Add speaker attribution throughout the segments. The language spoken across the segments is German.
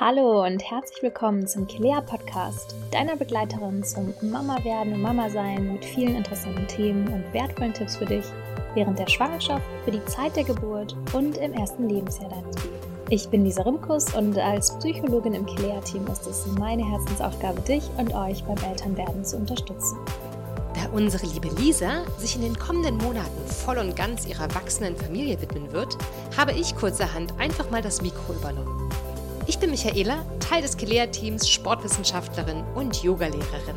Speaker 1: Hallo und herzlich willkommen zum Kilea Podcast, deiner Begleiterin zum Mama werden und Mama sein mit vielen interessanten Themen und wertvollen Tipps für dich während der Schwangerschaft, für die Zeit der Geburt und im ersten Lebensjahr deines Babys. Ich bin Lisa Rimkus und als Psychologin im Kilea-Team ist es meine Herzensaufgabe, dich und euch beim Elternwerden zu unterstützen.
Speaker 2: Da unsere liebe Lisa sich in den kommenden Monaten voll und ganz ihrer wachsenden Familie widmen wird, habe ich kurzerhand einfach mal das Mikro übernommen. Ich bin Michaela, Teil des Kelea-Teams, Sportwissenschaftlerin und Yogalehrerin.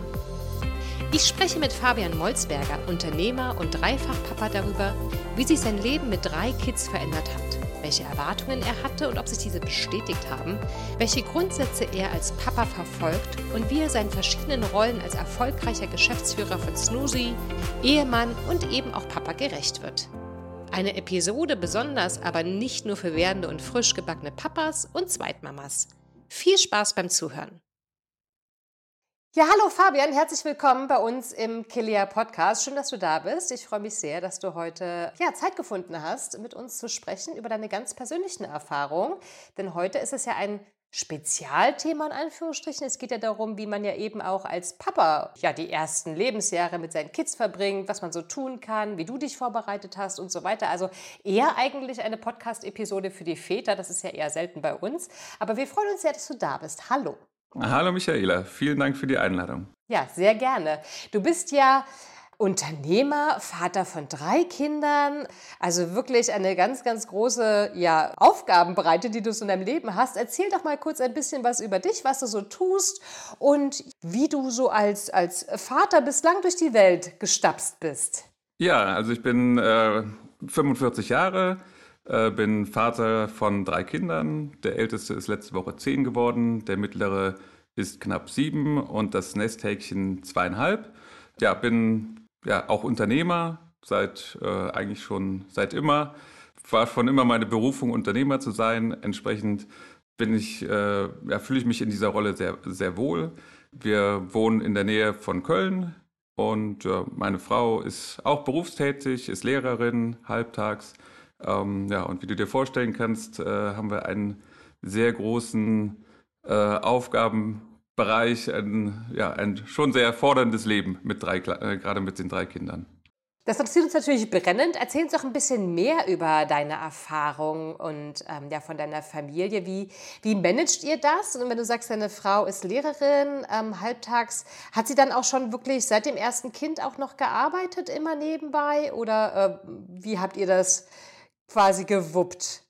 Speaker 2: Ich spreche mit Fabian Molzberger, Unternehmer und Dreifachpapa darüber, wie sich sein Leben mit drei Kids verändert hat, welche Erwartungen er hatte und ob sich diese bestätigt haben, welche Grundsätze er als Papa verfolgt und wie er seinen verschiedenen Rollen als erfolgreicher Geschäftsführer von Snoozy, Ehemann und eben auch Papa gerecht wird. Eine Episode besonders, aber nicht nur für werdende und frisch gebackene Papas und Zweitmamas. Viel Spaß beim Zuhören. Ja, hallo Fabian, herzlich willkommen bei uns im Kilea Podcast. Schön, dass du da bist. Ich freue mich sehr, dass du heute ja, Zeit gefunden hast, mit uns zu sprechen über deine ganz persönlichen Erfahrungen. Denn heute ist es ja ein Spezialthema in Anführungsstrichen. Es geht ja darum, wie man ja eben auch als Papa ja die ersten Lebensjahre mit seinen Kids verbringt, was man so tun kann, wie du dich vorbereitet hast und so weiter. Also eher eigentlich eine Podcast-Episode für die Väter. Das ist ja eher selten bei uns. Aber wir freuen uns sehr, dass du da bist. Hallo.
Speaker 3: Hallo Michaela, vielen Dank für die Einladung.
Speaker 2: Ja, sehr gerne. Du bist ja Unternehmer, Vater von drei Kindern, also wirklich eine ganz, ganz große ja, Aufgabenbreite, die du so in deinem Leben hast. Erzähl doch mal kurz ein bisschen was über dich, was du so tust und wie du so als, als Vater bislang durch die Welt gestapst bist.
Speaker 3: Ja, also ich bin äh, 45 Jahre, äh, bin Vater von drei Kindern. Der älteste ist letzte Woche zehn geworden, der mittlere ist knapp sieben und das Nesthäkchen zweieinhalb. Ja, bin ja, auch Unternehmer, seit äh, eigentlich schon seit immer. War schon immer meine Berufung, Unternehmer zu sein. Entsprechend bin ich, äh, ja, fühle ich mich in dieser Rolle sehr, sehr wohl. Wir wohnen in der Nähe von Köln und äh, meine Frau ist auch berufstätig, ist Lehrerin halbtags. Ähm, ja, und wie du dir vorstellen kannst, äh, haben wir einen sehr großen äh, Aufgaben Bereich ein, ja, ein schon sehr forderndes Leben, mit drei, äh, gerade mit den drei Kindern.
Speaker 2: Das interessiert uns natürlich brennend. Erzähl uns doch ein bisschen mehr über deine Erfahrung und ähm, ja, von deiner Familie. Wie, wie managt ihr das? Und wenn du sagst, deine Frau ist Lehrerin, ähm, halbtags, hat sie dann auch schon wirklich seit dem ersten Kind auch noch gearbeitet, immer nebenbei? Oder äh, wie habt ihr das quasi gewuppt?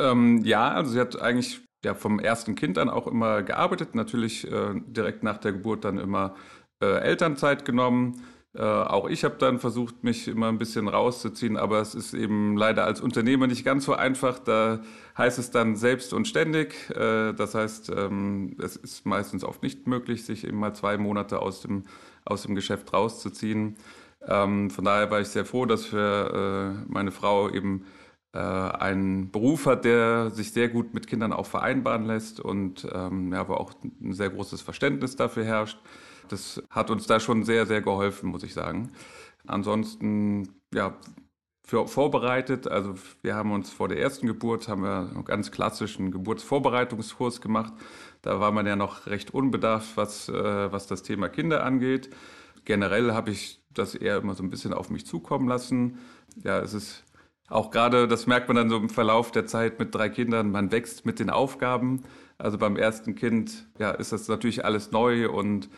Speaker 3: Ähm, ja, also sie hat eigentlich ja vom ersten Kind an auch immer gearbeitet, natürlich äh, direkt nach der Geburt dann immer äh, Elternzeit genommen. Äh, auch ich habe dann versucht, mich immer ein bisschen rauszuziehen, aber es ist eben leider als Unternehmer nicht ganz so einfach. Da heißt es dann selbst und ständig. Äh, das heißt, ähm, es ist meistens oft nicht möglich, sich eben mal zwei Monate aus dem, aus dem Geschäft rauszuziehen. Ähm, von daher war ich sehr froh, dass für äh, meine Frau eben äh, einen Beruf hat, der sich sehr gut mit Kindern auch vereinbaren lässt und ähm, ja, aber auch ein sehr großes Verständnis dafür herrscht. Das hat uns da schon sehr, sehr geholfen, muss ich sagen. Ansonsten, ja, für vorbereitet. Also wir haben uns vor der ersten Geburt haben wir einen ganz klassischen Geburtsvorbereitungskurs gemacht. Da war man ja noch recht unbedarft, was, äh, was das Thema Kinder angeht. Generell habe ich das eher immer so ein bisschen auf mich zukommen lassen. Ja, es ist auch gerade, das merkt man dann so im Verlauf der Zeit mit drei Kindern, man wächst mit den Aufgaben. Also beim ersten Kind ja, ist das natürlich alles neu und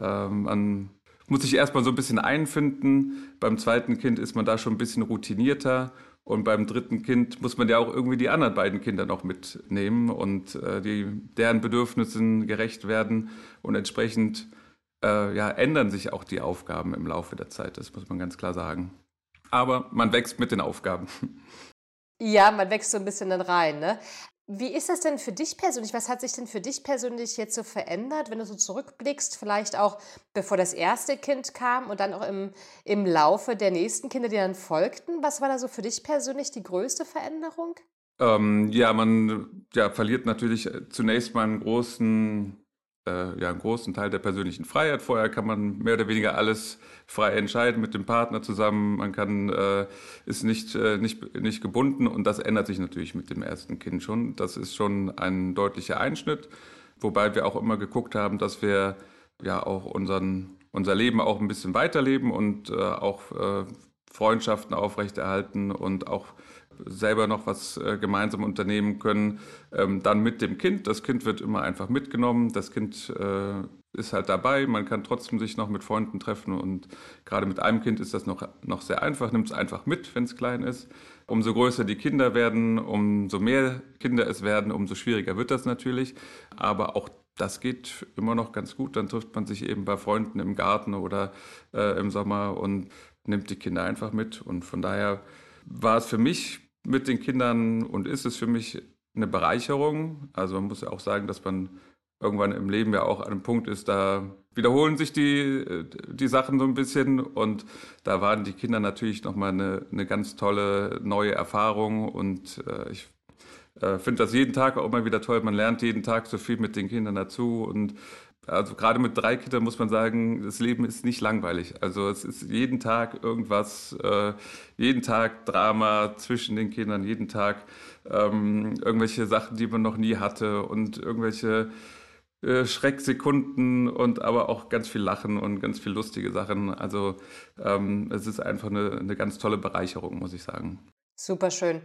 Speaker 3: äh, man muss sich erstmal so ein bisschen einfinden. Beim zweiten Kind ist man da schon ein bisschen routinierter. Und beim dritten Kind muss man ja auch irgendwie die anderen beiden Kinder noch mitnehmen und äh, die, deren Bedürfnissen gerecht werden. Und entsprechend äh, ja, ändern sich auch die Aufgaben im Laufe der Zeit. Das muss man ganz klar sagen aber man wächst mit den Aufgaben.
Speaker 2: Ja, man wächst so ein bisschen dann rein. Ne? Wie ist das denn für dich persönlich? Was hat sich denn für dich persönlich jetzt so verändert, wenn du so zurückblickst, vielleicht auch bevor das erste Kind kam und dann auch im, im Laufe der nächsten Kinder, die dann folgten? Was war da so für dich persönlich die größte Veränderung?
Speaker 3: Ähm, ja, man ja, verliert natürlich zunächst mal einen großen äh, ja einen großen Teil der persönlichen Freiheit. Vorher kann man mehr oder weniger alles frei entscheiden mit dem Partner zusammen. Man kann äh, ist nicht äh, nicht nicht gebunden und das ändert sich natürlich mit dem ersten Kind schon. Das ist schon ein deutlicher Einschnitt, wobei wir auch immer geguckt haben, dass wir ja auch unseren unser Leben auch ein bisschen weiterleben und äh, auch äh, Freundschaften aufrechterhalten und auch selber noch was äh, gemeinsam unternehmen können, ähm, dann mit dem Kind. Das Kind wird immer einfach mitgenommen. Das Kind äh, ist halt dabei. Man kann trotzdem sich noch mit Freunden treffen und gerade mit einem Kind ist das noch, noch sehr einfach. Nimmt es einfach mit, wenn es klein ist. Umso größer die Kinder werden, umso mehr Kinder es werden, umso schwieriger wird das natürlich. Aber auch das geht immer noch ganz gut. Dann trifft man sich eben bei Freunden im Garten oder äh, im Sommer und nimmt die Kinder einfach mit. Und von daher war es für mich mit den Kindern und ist es für mich eine Bereicherung. Also man muss ja auch sagen, dass man irgendwann im Leben ja auch an einem Punkt ist, da wiederholen sich die, die Sachen so ein bisschen und da waren die Kinder natürlich nochmal eine, eine ganz tolle neue Erfahrung und äh, ich äh, finde das jeden Tag auch immer wieder toll. Man lernt jeden Tag so viel mit den Kindern dazu und also gerade mit drei Kindern muss man sagen, das Leben ist nicht langweilig. Also es ist jeden Tag irgendwas, äh, jeden Tag Drama zwischen den Kindern, jeden Tag ähm, irgendwelche Sachen, die man noch nie hatte und irgendwelche äh, Schrecksekunden und aber auch ganz viel Lachen und ganz viel lustige Sachen. Also ähm, es ist einfach eine, eine ganz tolle Bereicherung, muss ich sagen.
Speaker 2: Super schön.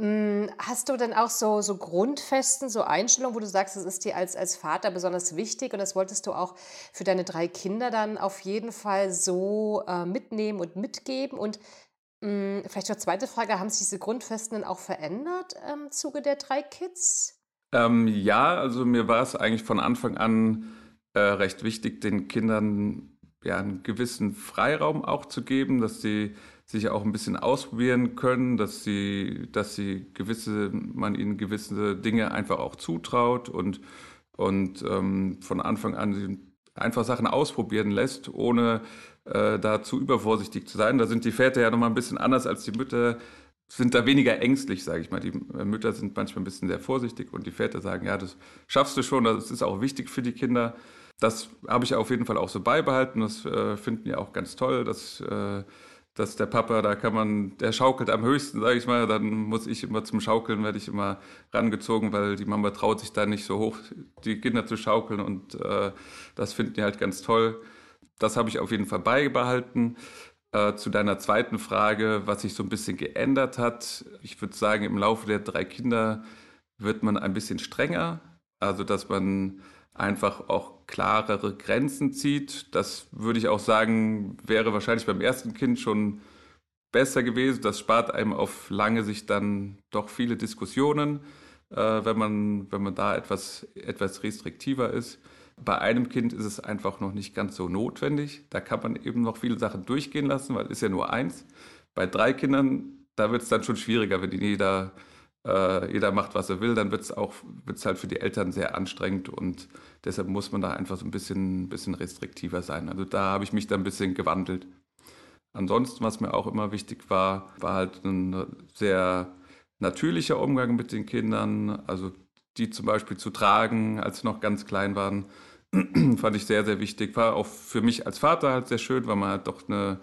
Speaker 2: Hm, hast du denn auch so, so Grundfesten, so Einstellungen, wo du sagst, das ist dir als, als Vater besonders wichtig und das wolltest du auch für deine drei Kinder dann auf jeden Fall so äh, mitnehmen und mitgeben? Und mh, hm, vielleicht noch zweite Frage, haben sich diese Grundfesten dann auch verändert im Zuge der drei Kids?
Speaker 3: Ähm, ja, also mir war es eigentlich von Anfang an äh, recht wichtig, den Kindern ja, einen gewissen Freiraum auch zu geben, dass sie sich auch ein bisschen ausprobieren können, dass sie, dass sie gewisse, man ihnen gewisse Dinge einfach auch zutraut und, und ähm, von Anfang an einfach Sachen ausprobieren lässt, ohne äh, da zu übervorsichtig zu sein. Da sind die Väter ja nochmal ein bisschen anders als die Mütter, sind da weniger ängstlich, sage ich mal. Die äh, Mütter sind manchmal ein bisschen sehr vorsichtig und die Väter sagen, ja, das schaffst du schon, das ist auch wichtig für die Kinder. Das habe ich auf jeden Fall auch so beibehalten. Das äh, finden die auch ganz toll, dass äh, dass der Papa, da kann man, der schaukelt am höchsten, sage ich mal, dann muss ich immer zum Schaukeln, werde ich immer rangezogen, weil die Mama traut sich da nicht so hoch, die Kinder zu schaukeln und äh, das finden die halt ganz toll. Das habe ich auf jeden Fall beibehalten. Äh, zu deiner zweiten Frage, was sich so ein bisschen geändert hat. Ich würde sagen, im Laufe der drei Kinder wird man ein bisschen strenger. Also, dass man einfach auch klarere Grenzen zieht. Das würde ich auch sagen, wäre wahrscheinlich beim ersten Kind schon besser gewesen. Das spart einem auf lange Sicht dann doch viele Diskussionen, äh, wenn, man, wenn man da etwas, etwas restriktiver ist. Bei einem Kind ist es einfach noch nicht ganz so notwendig. Da kann man eben noch viele Sachen durchgehen lassen, weil es ist ja nur eins. Bei drei Kindern, da wird es dann schon schwieriger, wenn die jeder äh, jeder macht, was er will, dann wird es auch wird's halt für die Eltern sehr anstrengend und deshalb muss man da einfach so ein bisschen, bisschen restriktiver sein. Also da habe ich mich da ein bisschen gewandelt. Ansonsten, was mir auch immer wichtig war, war halt ein sehr natürlicher Umgang mit den Kindern. Also die zum Beispiel zu tragen, als sie noch ganz klein waren, fand ich sehr, sehr wichtig. War auch für mich als Vater halt sehr schön, weil man halt doch eine,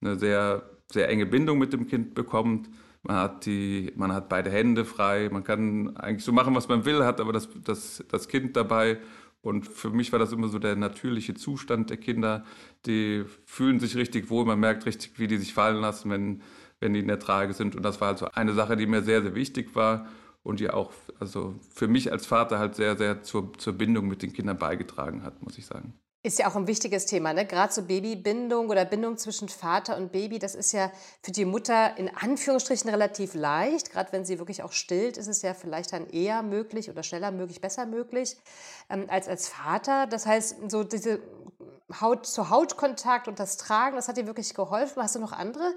Speaker 3: eine sehr, sehr enge Bindung mit dem Kind bekommt. Man hat, die, man hat beide Hände frei, man kann eigentlich so machen, was man will, hat aber das, das, das Kind dabei. Und für mich war das immer so der natürliche Zustand der Kinder. Die fühlen sich richtig wohl, man merkt richtig, wie die sich fallen lassen, wenn, wenn die in der Trage sind. Und das war also eine Sache, die mir sehr, sehr wichtig war und die auch also für mich als Vater halt sehr, sehr zur, zur Bindung mit den Kindern beigetragen hat, muss ich sagen.
Speaker 2: Ist ja auch ein wichtiges Thema, ne? Gerade so Babybindung oder Bindung zwischen Vater und Baby, das ist ja für die Mutter in Anführungsstrichen relativ leicht. Gerade wenn sie wirklich auch stillt, ist es ja vielleicht dann eher möglich oder schneller möglich, besser möglich ähm, als als Vater. Das heißt, so diese Haut zu Hautkontakt und das Tragen, das hat dir wirklich geholfen. Hast du noch andere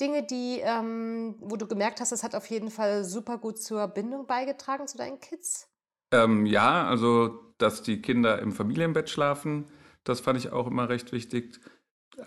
Speaker 2: Dinge, die, ähm, wo du gemerkt hast, das hat auf jeden Fall super gut zur Bindung beigetragen zu deinen Kids?
Speaker 3: Ähm, ja, also dass die Kinder im Familienbett schlafen das fand ich auch immer recht wichtig.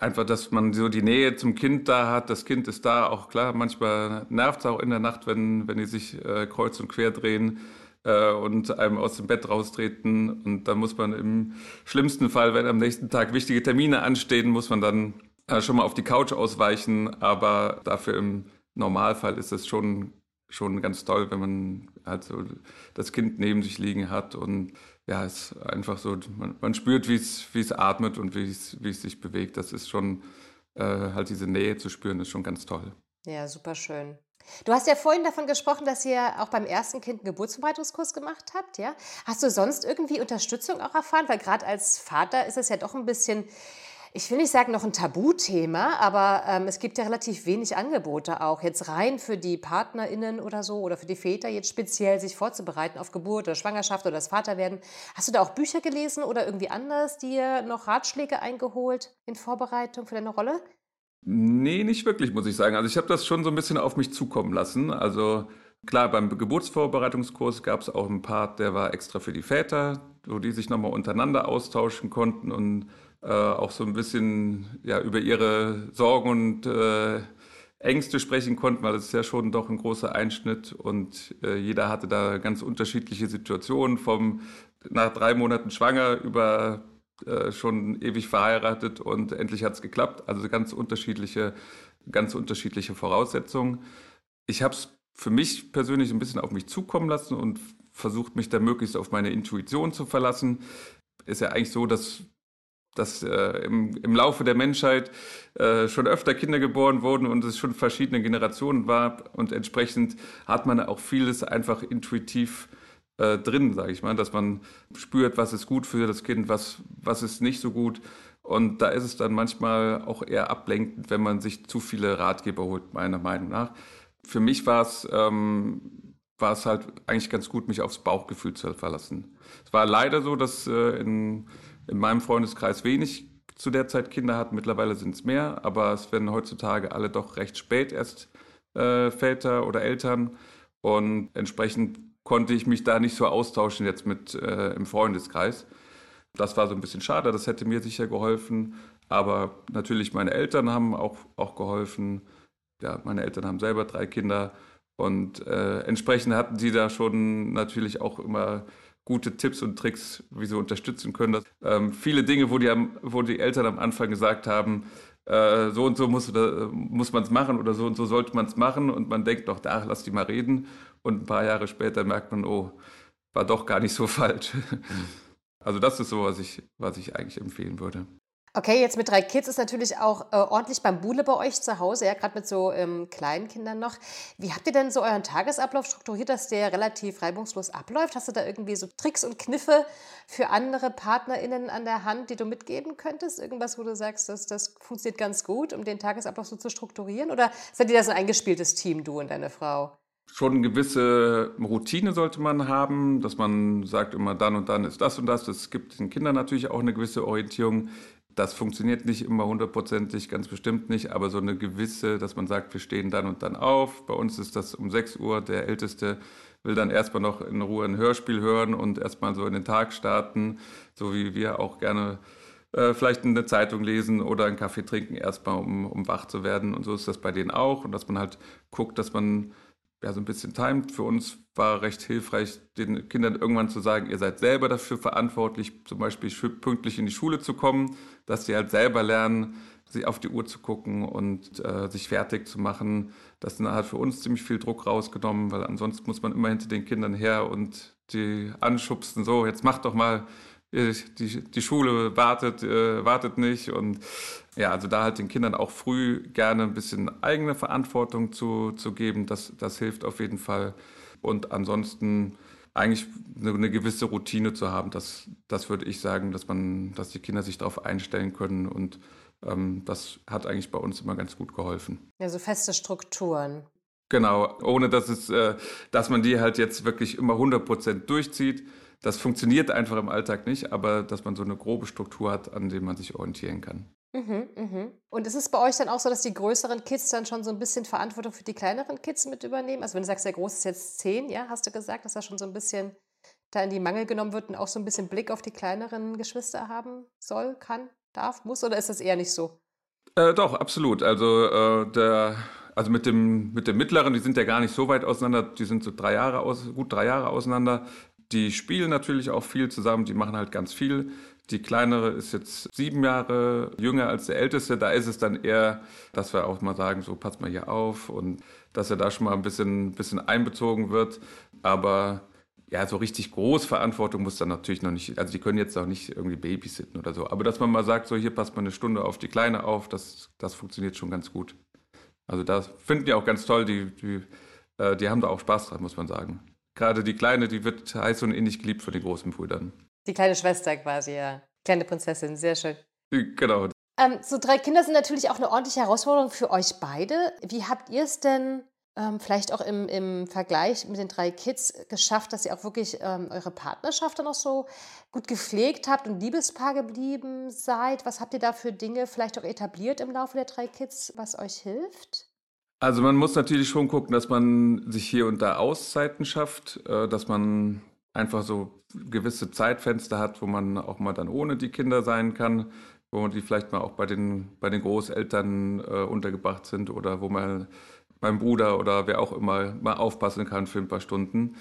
Speaker 3: Einfach, dass man so die Nähe zum Kind da hat. Das Kind ist da, auch klar. Manchmal nervt es auch in der Nacht, wenn, wenn die sich äh, kreuz und quer drehen. äh, und einem aus dem Bett raustreten. Und dann muss man im schlimmsten Fall, wenn am nächsten Tag wichtige Termine anstehen, muss man dann äh, schon mal auf die Couch ausweichen. Aber dafür im Normalfall ist es schon, schon ganz toll, wenn man halt so das Kind neben sich liegen hat und ja, es ist einfach so, man, man spürt, wie es, atmet und wie es, wie es sich bewegt. Das ist schon, äh, halt diese Nähe zu spüren, ist schon ganz toll.
Speaker 2: Ja, super schön. Du hast ja vorhin davon gesprochen, dass ihr auch beim ersten Kind einen Geburtsvorbereitungskurs gemacht habt, ja? Hast du sonst irgendwie Unterstützung auch erfahren? Weil gerade als Vater ist es ja doch ein bisschen, ich will nicht sagen noch ein Tabuthema, aber ähm, es gibt ja relativ wenig Angebote auch jetzt rein für die PartnerInnen oder so oder für die Väter jetzt speziell sich vorzubereiten auf Geburt oder Schwangerschaft oder das Vaterwerden. Hast du da auch Bücher gelesen oder irgendwie anders dir noch Ratschläge eingeholt in Vorbereitung für deine Rolle?
Speaker 3: Nee, nicht wirklich, muss ich sagen. Also ich habe das schon so ein bisschen auf mich zukommen lassen. Also klar, beim Geburtsvorbereitungskurs gab es auch einen Part, der war extra für die Väter, wo die sich nochmal untereinander austauschen konnten und äh, auch so ein bisschen ja, über ihre Sorgen und äh, Ängste sprechen konnten, weil es ist ja schon doch ein großer Einschnitt und äh, jeder hatte da ganz unterschiedliche Situationen, vom nach drei Monaten schwanger über äh, schon ewig verheiratet und endlich hat es geklappt. Also ganz unterschiedliche, ganz unterschiedliche Voraussetzungen. Ich habe es für mich persönlich ein bisschen auf mich zukommen lassen und versucht, mich da möglichst auf meine Intuition zu verlassen. Ist ja eigentlich so, dass dass äh, im, im Laufe der Menschheit äh, schon öfter Kinder geboren wurden und es schon verschiedene Generationen war und entsprechend hat man auch vieles einfach intuitiv äh, drin, sage ich mal, dass man spürt, was ist gut für das Kind, was, was ist nicht so gut. Und da ist es dann manchmal auch eher ablenkend, wenn man sich zu viele Ratgeber holt, meiner Meinung nach. Für mich war es ähm, war es halt eigentlich ganz gut, mich aufs Bauchgefühl zu verlassen. Es war leider so, dass äh, in, in meinem Freundeskreis wenig zu der Zeit Kinder hatten. Mittlerweile sind es mehr, aber es werden heutzutage alle doch recht spät erst äh, Väter oder Eltern. Und entsprechend konnte ich mich da nicht so austauschen jetzt mit äh, im Freundeskreis. Das war so ein bisschen schade, das hätte mir sicher geholfen. Aber natürlich, meine Eltern haben auch, auch geholfen. Ja, meine Eltern haben selber drei Kinder und äh, entsprechend hatten sie da schon natürlich auch immer gute Tipps und Tricks, wie sie unterstützen können. Ähm, viele Dinge, wo die, wo die Eltern am Anfang gesagt haben, äh, so und so muss, muss man es machen oder so und so sollte man es machen und man denkt doch, da lass die mal reden und ein paar Jahre später merkt man, oh, war doch gar nicht so falsch. Also das ist so, was ich, was ich eigentlich empfehlen würde.
Speaker 2: Okay, jetzt mit drei Kids ist natürlich auch äh, ordentlich beim Bule bei euch zu Hause, ja, gerade mit so ähm, kleinen Kindern noch. Wie habt ihr denn so euren Tagesablauf strukturiert, dass der relativ reibungslos abläuft? Hast du da irgendwie so Tricks und Kniffe für andere PartnerInnen an der Hand, die du mitgeben könntest? Irgendwas, wo du sagst, dass das funktioniert ganz gut, um den Tagesablauf so zu strukturieren? Oder seid ihr da so ein eingespieltes Team, du und deine Frau?
Speaker 3: schon eine gewisse Routine sollte man haben, dass man sagt immer dann und dann ist das und das. Das gibt den Kindern natürlich auch eine gewisse Orientierung. Das funktioniert nicht immer hundertprozentig, ganz bestimmt nicht, aber so eine gewisse, dass man sagt, wir stehen dann und dann auf. Bei uns ist das um 6 Uhr. Der Älteste will dann erstmal noch in Ruhe ein Hörspiel hören und erstmal so in den Tag starten, so wie wir auch gerne äh, vielleicht eine Zeitung lesen oder einen Kaffee trinken, erstmal um, um wach zu werden. Und so ist das bei denen auch. Und dass man halt guckt, dass man ja, so ein bisschen timed. Für uns war recht hilfreich, den Kindern irgendwann zu sagen, ihr seid selber dafür verantwortlich, zum Beispiel pünktlich in die Schule zu kommen, dass sie halt selber lernen, sich auf die Uhr zu gucken und äh, sich fertig zu machen. Das hat für uns ziemlich viel Druck rausgenommen, weil ansonsten muss man immer hinter den Kindern her und die anschubsen, so, jetzt mach doch mal, die, die Schule wartet, äh, wartet nicht. Und ja, also da halt den Kindern auch früh gerne ein bisschen eigene Verantwortung zu, zu geben, das, das hilft auf jeden Fall. Und ansonsten eigentlich eine, gewisse Routine zu haben, das, das würde ich sagen, dass man, dass die Kinder sich darauf einstellen können und ähm, das hat eigentlich bei uns immer ganz gut geholfen.
Speaker 2: Ja, so feste Strukturen.
Speaker 3: Genau, ohne dass es, äh, dass man die halt jetzt wirklich immer 100 Prozent durchzieht, das funktioniert einfach im Alltag nicht, aber dass man so eine grobe Struktur hat, an der man sich orientieren kann.
Speaker 2: Mhm, mhm. Und ist es bei euch dann auch so, dass die größeren Kids dann schon so ein bisschen Verantwortung für die kleineren Kids mit übernehmen? Also wenn du sagst, der Große ist jetzt zehn, ja, hast du gesagt, dass er schon so ein bisschen da in die Mangel genommen wird und auch so ein bisschen Blick auf die kleineren Geschwister haben soll, kann, darf, muss? Oder ist das eher nicht so?
Speaker 3: Äh, doch, absolut. Also äh, der Also mit dem, mit dem mittleren, die sind ja gar nicht so weit auseinander, die sind so drei Jahre aus, gut drei Jahre auseinander. Die spielen natürlich auch viel zusammen, die machen halt ganz viel. Die kleinere ist jetzt sieben Jahre jünger als der älteste. Da ist es dann eher, dass wir auch mal sagen, so passt mal hier auf und dass er da schon mal ein bisschen, bisschen einbezogen wird. Aber ja, so richtig groß Verantwortung muss dann natürlich noch nicht, also die können jetzt auch nicht irgendwie babysitten oder so. Aber dass man mal sagt, so hier passt mal eine Stunde auf die Kleine auf, das, das funktioniert schon ganz gut. Also das finden die auch ganz toll, die, die, äh, die haben da auch Spaß dran, muss man sagen. Gerade die Kleine, die wird heiß und ähnlich geliebt von den großen Brüdern.
Speaker 2: Die kleine Schwester quasi, ja. Kleine Prinzessin, sehr schön.
Speaker 3: Genau.
Speaker 2: Ähm, so drei Kinder sind natürlich auch eine ordentliche Herausforderung für euch beide. Wie habt ihr es denn ähm, vielleicht auch im, im Vergleich mit den drei Kids geschafft, dass ihr auch wirklich ähm, eure Partnerschaft dann auch so gut gepflegt habt und Liebespaar geblieben seid? Was habt ihr da für Dinge vielleicht auch etabliert im Laufe der drei Kids, was euch hilft?
Speaker 3: Also man muss natürlich schon gucken, dass man sich hier und da Auszeiten schafft, äh, dass man einfach so gewisse Zeitfenster hat, wo man auch mal dann ohne die Kinder sein kann, wo die vielleicht mal auch bei den, bei den Großeltern äh, untergebracht sind oder wo man mein Bruder oder wer auch immer mal aufpassen kann für ein paar Stunden.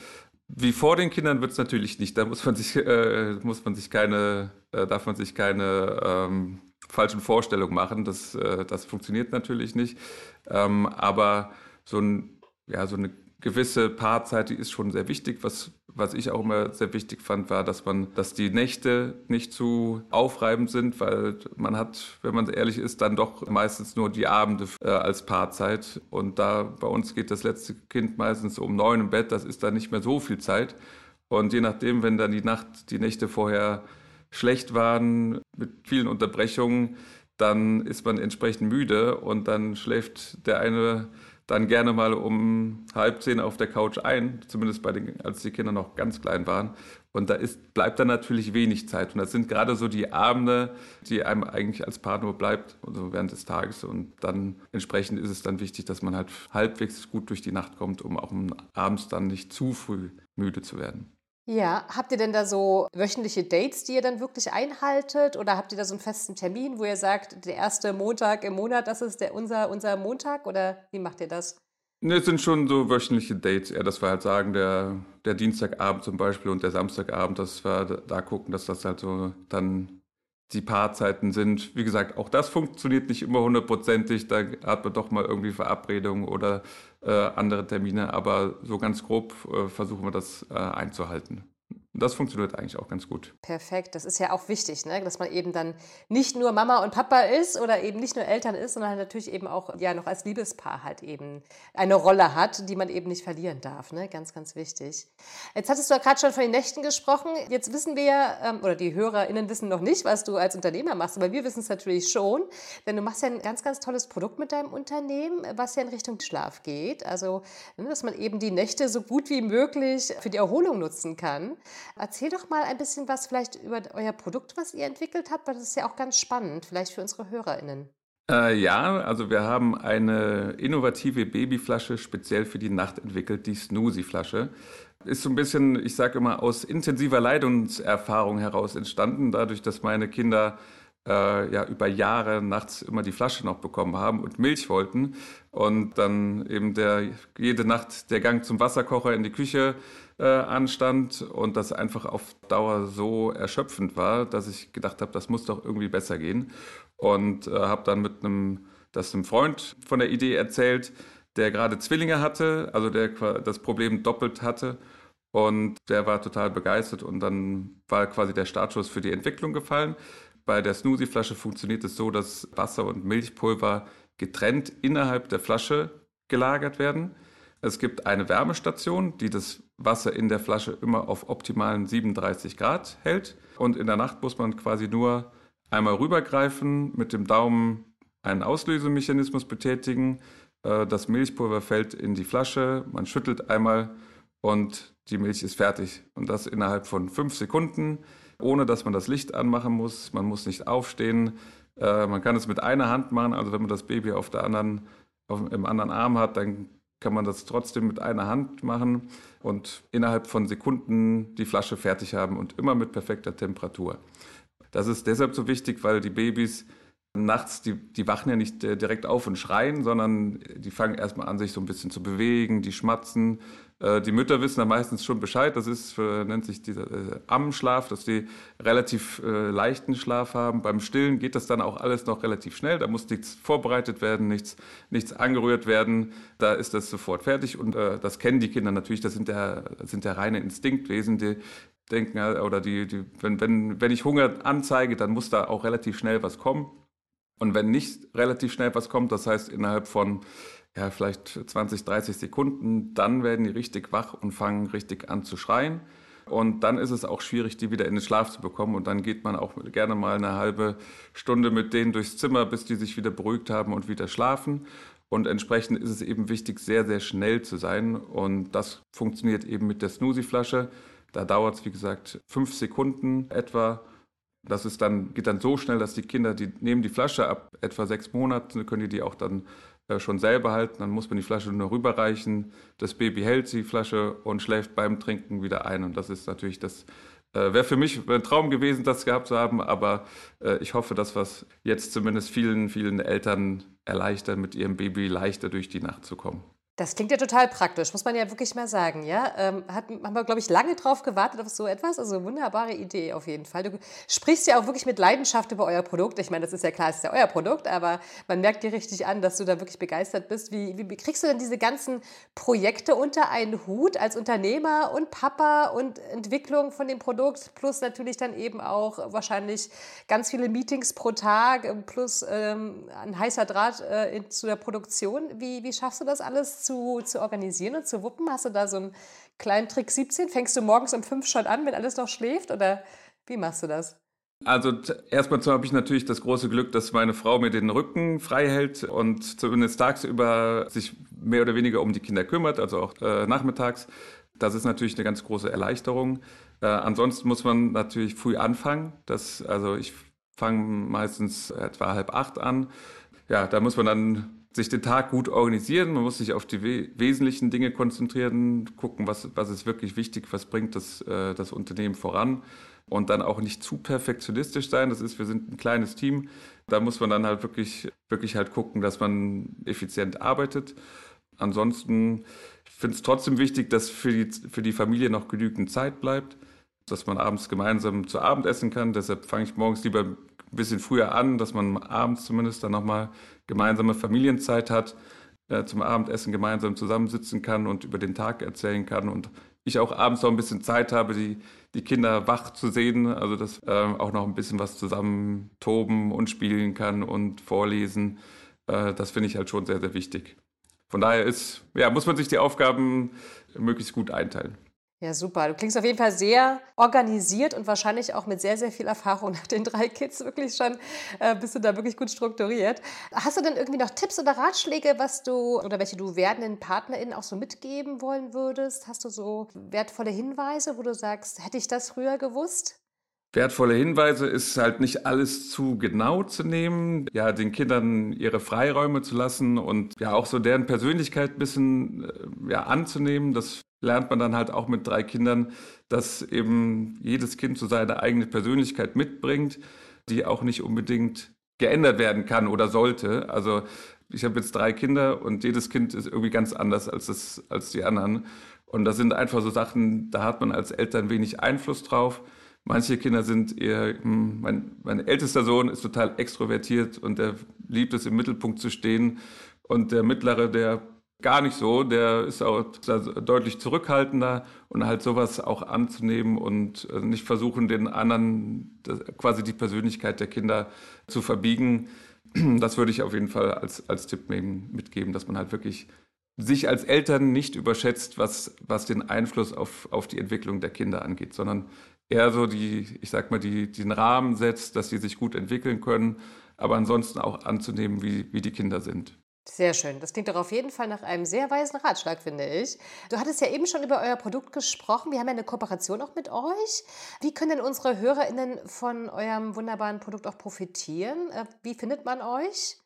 Speaker 3: Wie vor den Kindern wird es natürlich nicht. Da muss man sich, äh, muss man sich keine, äh, darf man sich keine ähm, falschen Vorstellungen machen. Das, äh, das funktioniert natürlich nicht. Ähm, aber so, ein, ja, so eine gewisse Paarzeit, die ist schon sehr wichtig. Was, was ich auch immer sehr wichtig fand, war, dass man, dass die Nächte nicht zu aufreibend sind, weil man hat, wenn man ehrlich ist, dann doch meistens nur die Abende äh, als Paarzeit. Und da bei uns geht das letzte Kind meistens um neun im Bett, das ist dann nicht mehr so viel Zeit. Und je nachdem, wenn dann die Nacht, die Nächte vorher schlecht waren, mit vielen Unterbrechungen, dann ist man entsprechend müde und dann schläft der eine dann gerne mal um halb zehn auf der Couch ein, zumindest bei den, als die Kinder noch ganz klein waren. Und da ist, bleibt dann natürlich wenig Zeit. Und das sind gerade so die Abende, die einem eigentlich als Paar nur bleibt, also während des Tages. Und dann entsprechend ist es dann wichtig, dass man halt halbwegs gut durch die Nacht kommt, um auch abends dann nicht zu früh müde zu werden.
Speaker 2: Ja, habt ihr denn da so wöchentliche Dates, die ihr dann wirklich einhaltet? Oder habt ihr da so einen festen Termin, wo ihr sagt, der erste Montag im Monat, das ist der, unser, unser Montag? Oder wie macht ihr das?
Speaker 3: Ne, es sind schon so wöchentliche Dates, eher, dass wir halt sagen, der, der Dienstagabend zum Beispiel und der Samstagabend, dass wir da gucken, dass das halt so dann die Paarzeiten sind. Wie gesagt, auch das funktioniert nicht immer hundertprozentig. Da hat man doch mal irgendwie Verabredungen oder äh, andere Termine, aber so ganz grob äh, versuchen wir das äh, einzuhalten. Das funktioniert eigentlich auch ganz gut.
Speaker 2: Perfekt, das ist ja auch wichtig, ne? dass man eben dann nicht nur Mama und Papa ist oder eben nicht nur Eltern ist, sondern halt natürlich eben auch ja noch als Liebespaar halt eben eine Rolle hat, die man eben nicht verlieren darf. Ne? Ganz, ganz wichtig. Jetzt hattest du ja gerade schon von den Nächten gesprochen. Jetzt wissen wir ja, ähm, oder die HörerInnen wissen noch nicht, was du als Unternehmer machst, aber wir wissen es natürlich schon, denn du machst ja ein ganz, ganz tolles Produkt mit deinem Unternehmen, was ja in Richtung Schlaf geht. Also, ne, dass man eben die Nächte so gut wie möglich für die Erholung nutzen kann. Erzähl doch mal ein bisschen was vielleicht über euer Produkt, was ihr entwickelt habt, weil das ist ja auch ganz spannend, vielleicht für unsere HörerInnen.
Speaker 3: Äh, ja, also wir haben eine innovative Babyflasche speziell für die Nacht entwickelt, die Snoozy-Flasche. Ist so ein bisschen, ich sage immer, aus intensiver Leidungserfahrung heraus entstanden, dadurch, dass meine Kinder äh, ja über Jahre nachts immer die Flasche noch bekommen haben und Milch wollten und dann eben der jede Nacht der Gang zum Wasserkocher in die Küche äh, anstand und das einfach auf Dauer so erschöpfend war, dass ich gedacht habe, das muss doch irgendwie besser gehen. Und äh, habe dann mit einem, das einem Freund von der Idee erzählt, der gerade Zwillinge hatte, also der das Problem doppelt hatte. Und der war total begeistert und dann war quasi der Startschuss für die Entwicklung gefallen. Bei der Snoozy-Flasche funktioniert es so, dass Wasser und Milchpulver getrennt innerhalb der Flasche gelagert werden. Es gibt eine Wärmestation, die das Wasser in der Flasche immer auf optimalen 37 Grad hält. Und in der Nacht muss man quasi nur einmal rübergreifen, mit dem Daumen einen Auslösemechanismus betätigen. Äh, das Milchpulver fällt in die Flasche, man schüttelt einmal und die Milch ist fertig. Und das innerhalb von fünf Sekunden, ohne dass man das Licht anmachen muss. Man muss nicht aufstehen. Äh, man kann es mit einer Hand machen. Also wenn man das Baby auf der anderen, auf, im anderen Arm hat, dann kann man das trotzdem mit einer Hand machen und innerhalb von Sekunden die Flasche fertig haben und immer mit perfekter Temperatur. Das ist deshalb so wichtig, weil die Babys nachts, die, die wachen ja nicht äh, direkt auf und schreien, sondern die fangen erstmal an, sich so ein bisschen zu bewegen, die schmatzen. Äh, die Mütter wissen da meistens schon Bescheid. Das ist, äh, nennt sich dieser äh, Ammenschlaf, dass die relativ äh, leichten Schlaf haben. Beim Stillen geht das dann auch alles noch relativ schnell. Da muss nichts vorbereitet werden, nichts, nichts angerührt werden. Da ist das sofort fertig und äh, das kennen die Kinder natürlich. Das sind der, sind der reine Instinktwesen. Die, denken oder die, die wenn, wenn, wenn ich Hunger anzeige, dann muss da auch relativ schnell was kommen. Und wenn nicht relativ schnell was kommt, das heißt innerhalb von ja, vielleicht 20, 30 Sekunden, dann werden die richtig wach und fangen richtig an zu schreien. Und dann ist es auch schwierig, die wieder in den Schlaf zu bekommen. Und dann geht man auch gerne mal eine halbe Stunde mit denen durchs Zimmer, bis die sich wieder beruhigt haben und wieder schlafen. Und entsprechend ist es eben wichtig, sehr, sehr schnell zu sein. Und das funktioniert eben mit der Snoozy-Flasche. Da dauert es, wie gesagt, fünf Sekunden etwa. Das ist dann, geht dann so schnell, dass die Kinder, die nehmen die Flasche ab etwa sechs Monaten, können die die auch dann äh, schon selber halten. Dann muss man die Flasche nur rüberreichen. Das Baby hält die Flasche und schläft beim Trinken wieder ein. Und das ist natürlich das, äh, wäre für mich ein Traum gewesen, das gehabt zu haben. Aber äh, ich hoffe, dass was jetzt zumindest vielen, vielen Eltern erleichtert, mit ihrem Baby leichter durch die Nacht zu kommen.
Speaker 2: Das klingt ja total praktisch, muss man ja wirklich mal sagen. Ja? Ähm, hat, haben wir, glaube ich, lange drauf gewartet auf so etwas. Also wunderbare Idee auf jeden Fall. Du sprichst ja auch wirklich mit Leidenschaft über euer Produkt. Ich meine, das ist ja klar, es ist ja euer Produkt, aber man merkt dir richtig an, dass du da wirklich begeistert bist. Wie, wie, kriegst du denn diese ganzen Projekte unter einen Hut als Unternehmer und Papa und Entwicklung von dem Produkt, plus natürlich dann eben auch wahrscheinlich ganz viele Meetings pro Tag, plus ähm, ein heißer Draht äh, in, zu der Produktion. Wie, wie schaffst du das alles? Zu, zu organisieren und zu wuppen? Hast du da so einen kleinen Trick 17? Fängst du morgens um fünf schon an, wenn alles noch schläft? Oder wie machst du das?
Speaker 3: Also erstmal habe ich natürlich das große Glück, dass meine Frau mir den Rücken frei hält und zumindest tagsüber sich mehr oder weniger um die Kinder kümmert, also auch äh, nachmittags. Das ist natürlich eine ganz große Erleichterung. Äh, ansonsten muss man natürlich früh anfangen. Das, also ich fange meistens etwa halb acht an. Ja, da muss man dann sich den Tag gut organisieren. Man muss sich auf die we wesentlichen Dinge konzentrieren, gucken, was, was ist wirklich wichtig, was bringt das, äh, das Unternehmen voran und dann auch nicht zu perfektionistisch sein. Das ist, wir sind ein kleines Team. Da muss man dann halt wirklich, wirklich halt gucken, dass man effizient arbeitet. Ansonsten finde ich es trotzdem wichtig, dass für die, für die Familie noch genügend Zeit bleibt, dass man abends gemeinsam zu Abend essen kann. Deshalb fange ich morgens lieber ein bisschen früher an, dass man abends zumindest dann nochmal gemeinsame Familienzeit hat, äh, zum Abendessen gemeinsam zusammensitzen kann und über den Tag erzählen kann und ich auch abends noch ein bisschen Zeit habe, die, die Kinder wach zu sehen, also dass äh, auch noch ein bisschen was zusammen toben und spielen kann und vorlesen. Äh, das finde ich halt schon sehr, sehr wichtig. Von daher ist, ja, muss man sich die Aufgaben möglichst gut einteilen.
Speaker 2: Ja, super. Du klingst auf jeden Fall sehr organisiert und wahrscheinlich auch mit sehr, sehr viel Erfahrung nach den drei Kids. Wirklich schon äh, bist du da wirklich gut strukturiert. Hast du denn irgendwie noch Tipps oder Ratschläge, was du oder welche du werdenden PartnerInnen auch so mitgeben wollen würdest? Hast du so wertvolle Hinweise, wo du sagst, hätte ich das früher gewusst?
Speaker 3: Wertvolle Hinweise ist halt nicht alles zu genau zu nehmen, ja, den Kindern ihre Freiräume zu lassen und ja auch so deren Persönlichkeit ein bisschen äh, ja, anzunehmen. Das lernt man dann halt auch mit drei Kindern, dass eben jedes Kind so seine eigene Persönlichkeit mitbringt, die auch nicht unbedingt geändert werden kann oder sollte. Also ich habe jetzt drei Kinder und jedes Kind ist irgendwie ganz anders als, das, als die anderen. Und das sind einfach so Sachen, da hat man als Eltern wenig Einfluss drauf. Manche Kinder sind eher, hm, mein, mein ältester Sohn ist total extrovertiert und der liebt es im Mittelpunkt zu stehen. Und der mittlere, der gar nicht so. Der ist auch deutlich zurückhaltender und halt sowas auch anzunehmen und äh, nicht versuchen, den anderen quasi die Persönlichkeit der Kinder zu verbiegen. Das würde ich auf jeden Fall als, als Tipp mitgeben, dass man halt wirklich sich als Eltern nicht überschätzt, was, was den Einfluss auf, auf die Entwicklung der Kinder angeht, sondern eher so die, ich sag mal, die, den Rahmen setzt, dass sie sich gut entwickeln können, aber ansonsten auch anzunehmen, wie, wie die Kinder sind.
Speaker 2: Sehr schön. Das klingt doch auf jeden Fall nach einem sehr weisen Ratschlag, finde ich. Du hattest ja eben schon über euer Produkt gesprochen. Wir haben ja eine Kooperation auch mit euch. Wie können denn unsere HörerInnen von eurem wunderbaren Produkt auch profitieren? Äh, wie findet man euch?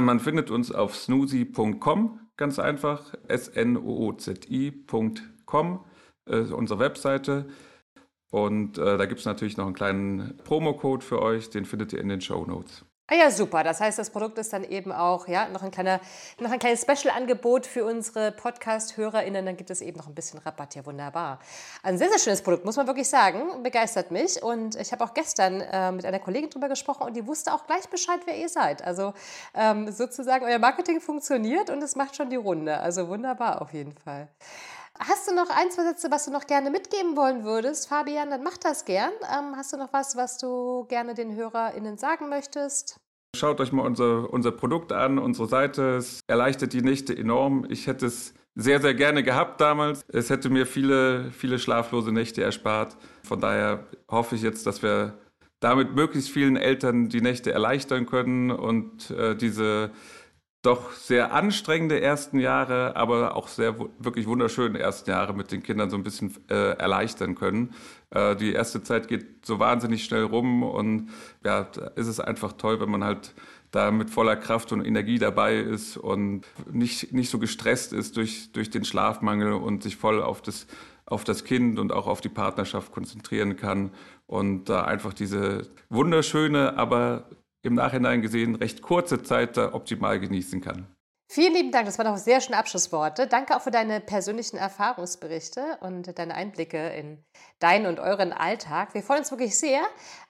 Speaker 3: Man findet uns auf snoozy.com, ganz einfach. S-N-O-O-Z-I.com, äh, unsere Webseite. Und äh, da gibt es natürlich noch einen kleinen Promocode für euch, den findet ihr in den Show Notes.
Speaker 2: Ah ja, super. Das heißt, das Produkt ist dann eben auch ja, noch, ein kleiner, noch ein kleines Special-Angebot für unsere Podcast-HörerInnen. Dann gibt es eben noch ein bisschen Rabatt. Ja, wunderbar. Ein sehr, sehr schönes Produkt, muss man wirklich sagen. Begeistert mich. Und ich habe auch gestern äh, mit einer Kollegin drüber gesprochen und die wusste auch gleich Bescheid, wer ihr seid. Also ähm, sozusagen, euer Marketing funktioniert und es macht schon die Runde. Also wunderbar auf jeden Fall. Hast du noch ein, zwei Sätze, was du noch gerne mitgeben wollen würdest, Fabian? Dann mach das gern. Ähm, hast du noch was, was du gerne den HörerInnen sagen möchtest?
Speaker 3: Schaut euch mal unser, unser Produkt an, unsere Seite. Es erleichtert die Nächte enorm. Ich hätte es sehr, sehr gerne gehabt damals. Es hätte mir viele, viele schlaflose Nächte erspart. Von daher hoffe ich jetzt, dass wir damit möglichst vielen Eltern die Nächte erleichtern können und äh, diese doch sehr anstrengende ersten Jahre, aber auch sehr wirklich wunderschöne ersten Jahre mit den Kindern so ein bisschen äh, erleichtern können. Äh, die erste Zeit geht so wahnsinnig schnell rum und ja, da ist es einfach toll, wenn man halt da mit voller Kraft und Energie dabei ist und nicht, nicht so gestresst ist durch, durch den Schlafmangel und sich voll auf das, auf das Kind und auch auf die Partnerschaft konzentrieren kann und da einfach diese wunderschöne, aber im Nachhinein gesehen recht kurze Zeit da optimal genießen kann.
Speaker 2: Vielen lieben Dank, das waren auch sehr schöne Abschlussworte. Danke auch für deine persönlichen Erfahrungsberichte und deine Einblicke in deinen und euren Alltag. Wir freuen uns wirklich sehr,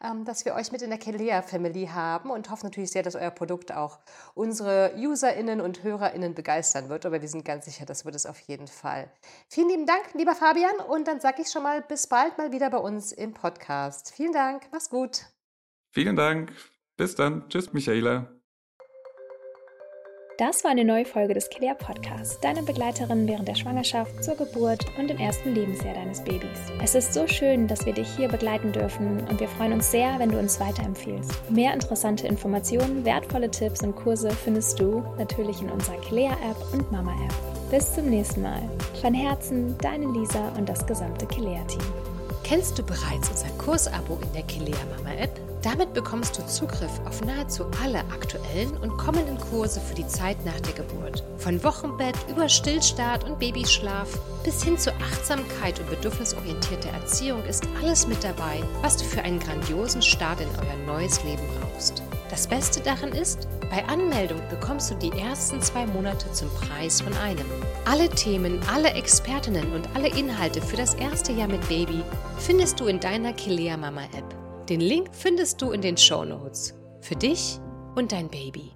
Speaker 2: ähm, dass wir euch mit in der Kelea Family haben und hoffen natürlich sehr, dass euer Produkt auch unsere UserInnen und HörerInnen begeistern wird. Aber wir sind ganz sicher, das wird es auf jeden Fall. Vielen lieben Dank, lieber Fabian. Und dann sage ich schon mal bis bald mal wieder bei uns im Podcast. Vielen Dank, mach's gut.
Speaker 3: Vielen Dank. Bis dann. Tschüss, Michaela.
Speaker 1: Das war eine neue Folge des Claire Podcasts, deiner Begleiterin während der Schwangerschaft, zur Geburt und im ersten Lebensjahr deines Babys. Es ist so schön, dass wir dich hier begleiten dürfen und wir freuen uns sehr, wenn du uns weiterempfiehlst. Mehr interessante Informationen, wertvolle Tipps und Kurse findest du natürlich in unserer Claire-App und Mama-App. Bis zum nächsten Mal. Von Herzen, deine Lisa und das gesamte Claire-Team.
Speaker 2: Kennst du bereits unser Kursabo in der Kilea Mama App? Damit bekommst du Zugriff auf nahezu alle aktuellen und kommenden Kurse für die Zeit nach der Geburt. Von Wochenbett über Stillstart und Babyschlaf bis hin zu Achtsamkeit und bedürfnisorientierter Erziehung ist alles mit dabei, was du für einen grandiosen Start in euer neues Leben brauchst. Das Beste daran ist, bei Anmeldung bekommst du die ersten zwei Monate zum Preis von einem. Alle Themen, alle Expertinnen und alle Inhalte für das erste Jahr mit Baby findest du in deiner Kilea Mama App. Den Link findest du in den Show Notes. Für dich und dein Baby.